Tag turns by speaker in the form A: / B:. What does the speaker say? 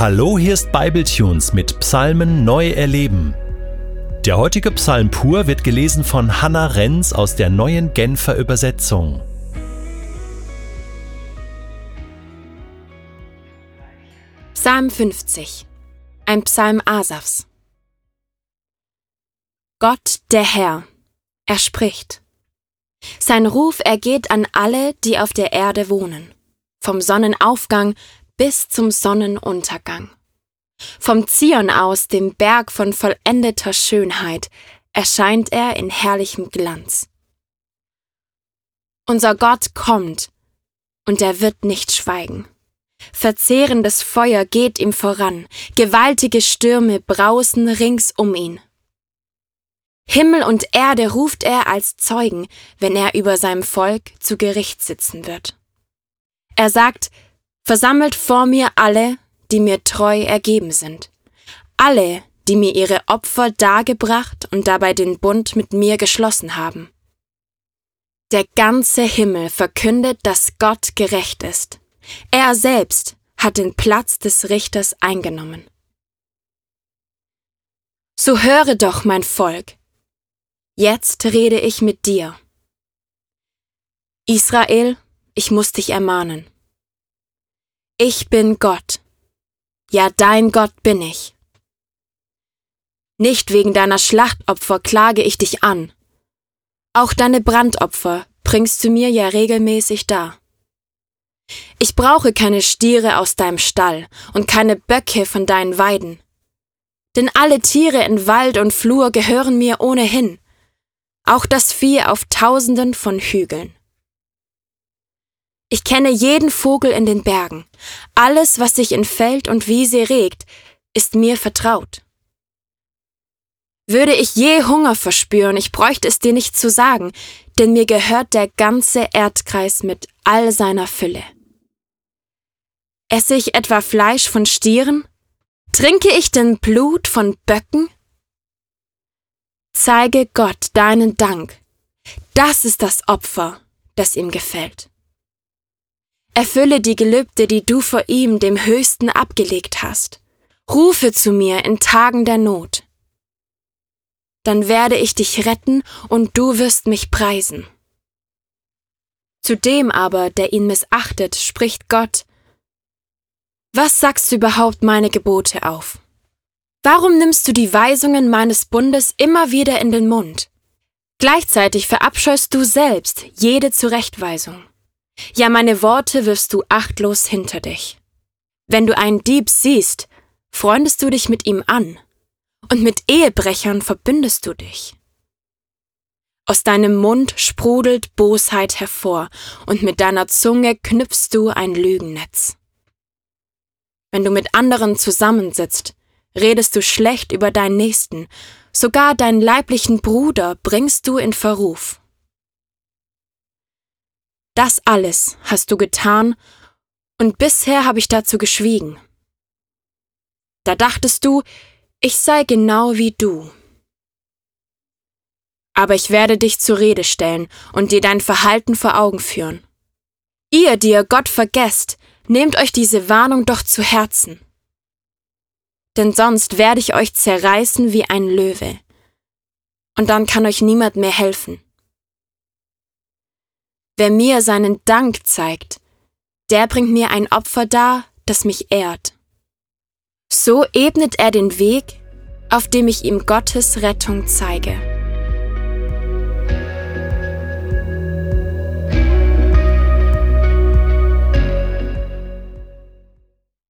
A: Hallo, hier ist Bibletunes mit Psalmen neu erleben. Der heutige Psalm pur wird gelesen von Hannah Renz aus der neuen Genfer Übersetzung.
B: Psalm 50 Ein Psalm Asafs Gott der Herr, er spricht. Sein Ruf ergeht an alle, die auf der Erde wohnen, vom Sonnenaufgang bis zum Sonnenuntergang. Vom Zion aus, dem Berg von vollendeter Schönheit, erscheint er in herrlichem Glanz. Unser Gott kommt, und er wird nicht schweigen. Verzehrendes Feuer geht ihm voran, gewaltige Stürme brausen rings um ihn. Himmel und Erde ruft er als Zeugen, wenn er über seinem Volk zu Gericht sitzen wird. Er sagt, versammelt vor mir alle, die mir treu ergeben sind, alle, die mir ihre Opfer dargebracht und dabei den Bund mit mir geschlossen haben. Der ganze Himmel verkündet, dass Gott gerecht ist. Er selbst hat den Platz des Richters eingenommen. So höre doch, mein Volk. Jetzt rede ich mit dir. Israel, ich muss dich ermahnen. Ich bin Gott. Ja, dein Gott bin ich. Nicht wegen deiner Schlachtopfer klage ich dich an. Auch deine Brandopfer bringst du mir ja regelmäßig dar. Ich brauche keine Stiere aus deinem Stall und keine Böcke von deinen Weiden. Denn alle Tiere in Wald und Flur gehören mir ohnehin, auch das Vieh auf tausenden von Hügeln. Ich kenne jeden Vogel in den Bergen. Alles, was sich in Feld und Wiese regt, ist mir vertraut. Würde ich je Hunger verspüren, ich bräuchte es dir nicht zu sagen, denn mir gehört der ganze Erdkreis mit all seiner Fülle. Esse ich etwa Fleisch von Stieren? Trinke ich denn Blut von Böcken? Zeige Gott deinen Dank. Das ist das Opfer, das ihm gefällt. Erfülle die Gelübde, die du vor ihm, dem Höchsten, abgelegt hast. Rufe zu mir in Tagen der Not. Dann werde ich dich retten und du wirst mich preisen. Zu dem aber, der ihn missachtet, spricht Gott, Was sagst du überhaupt meine Gebote auf? Warum nimmst du die Weisungen meines Bundes immer wieder in den Mund? Gleichzeitig verabscheust du selbst jede Zurechtweisung. Ja, meine Worte wirfst du achtlos hinter dich. Wenn du einen Dieb siehst, freundest du dich mit ihm an, und mit Ehebrechern verbündest du dich. Aus deinem Mund sprudelt Bosheit hervor, und mit deiner Zunge knüpfst du ein Lügennetz. Wenn du mit anderen zusammensitzt, redest du schlecht über deinen Nächsten, sogar deinen leiblichen Bruder bringst du in Verruf. Das alles hast du getan, und bisher habe ich dazu geschwiegen. Da dachtest du, ich sei genau wie du. Aber ich werde dich zur Rede stellen und dir dein Verhalten vor Augen führen. Ihr, die ihr Gott vergesst, nehmt euch diese Warnung doch zu Herzen. Denn sonst werde ich euch zerreißen wie ein Löwe. Und dann kann euch niemand mehr helfen. Wer mir seinen Dank zeigt, der bringt mir ein Opfer dar, das mich ehrt. So ebnet er den Weg, auf dem ich ihm Gottes Rettung zeige.